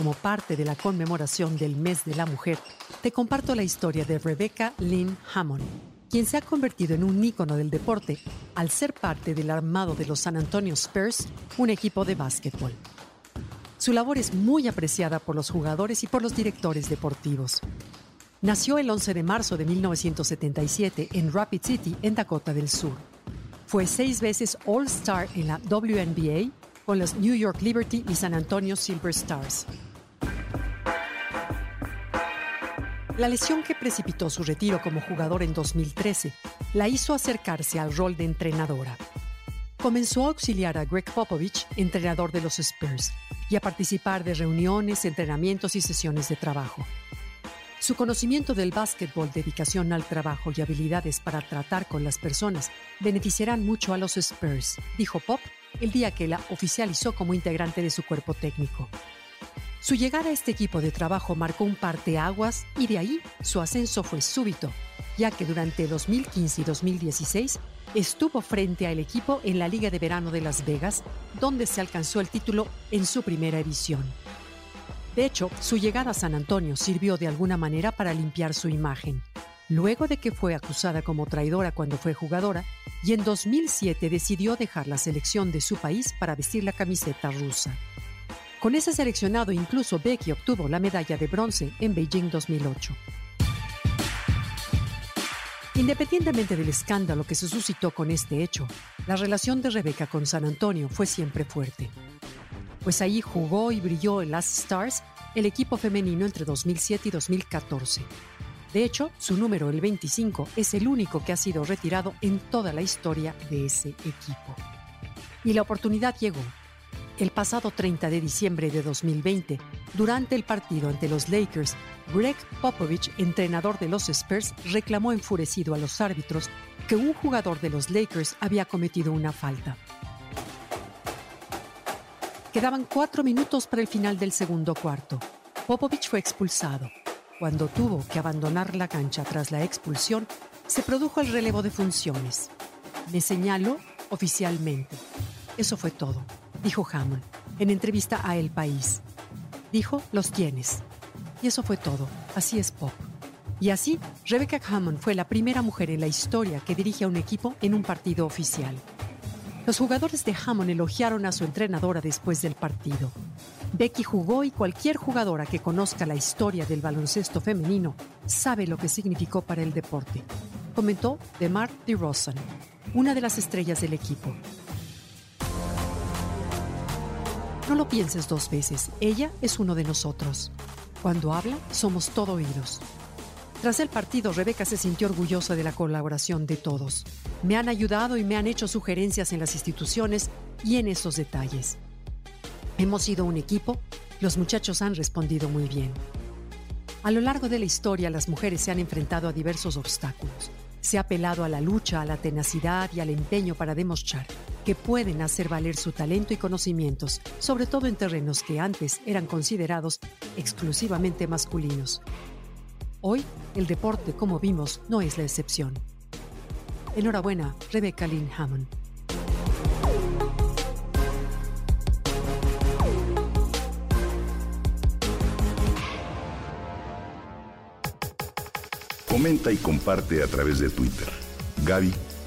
Como parte de la conmemoración del Mes de la Mujer, te comparto la historia de Rebecca Lynn Hammond, quien se ha convertido en un ícono del deporte al ser parte del armado de los San Antonio Spurs, un equipo de básquetbol. Su labor es muy apreciada por los jugadores y por los directores deportivos. Nació el 11 de marzo de 1977 en Rapid City, en Dakota del Sur. Fue seis veces All-Star en la WNBA con los New York Liberty y San Antonio Silver Stars. La lesión que precipitó su retiro como jugador en 2013 la hizo acercarse al rol de entrenadora. Comenzó a auxiliar a Greg Popovich, entrenador de los Spurs, y a participar de reuniones, entrenamientos y sesiones de trabajo. Su conocimiento del básquetbol, dedicación al trabajo y habilidades para tratar con las personas beneficiarán mucho a los Spurs, dijo Pop el día que la oficializó como integrante de su cuerpo técnico. Su llegada a este equipo de trabajo marcó un parteaguas y de ahí su ascenso fue súbito, ya que durante 2015 y 2016 estuvo frente al equipo en la Liga de Verano de Las Vegas, donde se alcanzó el título en su primera edición. De hecho, su llegada a San Antonio sirvió de alguna manera para limpiar su imagen, luego de que fue acusada como traidora cuando fue jugadora, y en 2007 decidió dejar la selección de su país para vestir la camiseta rusa. Con ese seleccionado incluso Becky obtuvo la medalla de bronce en Beijing 2008. Independientemente del escándalo que se suscitó con este hecho, la relación de Rebeca con San Antonio fue siempre fuerte. Pues ahí jugó y brilló en las Stars, el equipo femenino entre 2007 y 2014. De hecho, su número, el 25, es el único que ha sido retirado en toda la historia de ese equipo. Y la oportunidad llegó el pasado 30 de diciembre de 2020, durante el partido ante los Lakers, Greg Popovich, entrenador de los Spurs, reclamó enfurecido a los árbitros que un jugador de los Lakers había cometido una falta. Quedaban cuatro minutos para el final del segundo cuarto. Popovich fue expulsado. Cuando tuvo que abandonar la cancha tras la expulsión, se produjo el relevo de funciones. Me señaló oficialmente. Eso fue todo dijo Hammond en entrevista a El País. Dijo, los tienes. Y eso fue todo. Así es Pop. Y así, Rebecca Hammond fue la primera mujer en la historia que dirige a un equipo en un partido oficial. Los jugadores de Hammond elogiaron a su entrenadora después del partido. Becky jugó y cualquier jugadora que conozca la historia del baloncesto femenino sabe lo que significó para el deporte, comentó DeMar DeRozan, una de las estrellas del equipo. No lo pienses dos veces, ella es uno de nosotros. Cuando habla, somos todo oídos. Tras el partido, Rebeca se sintió orgullosa de la colaboración de todos. Me han ayudado y me han hecho sugerencias en las instituciones y en esos detalles. Hemos sido un equipo, los muchachos han respondido muy bien. A lo largo de la historia, las mujeres se han enfrentado a diversos obstáculos. Se ha apelado a la lucha, a la tenacidad y al empeño para demostrar pueden hacer valer su talento y conocimientos, sobre todo en terrenos que antes eran considerados exclusivamente masculinos. Hoy, el deporte, como vimos, no es la excepción. Enhorabuena, Rebecca Lynn Hammond. Comenta y comparte a través de Twitter.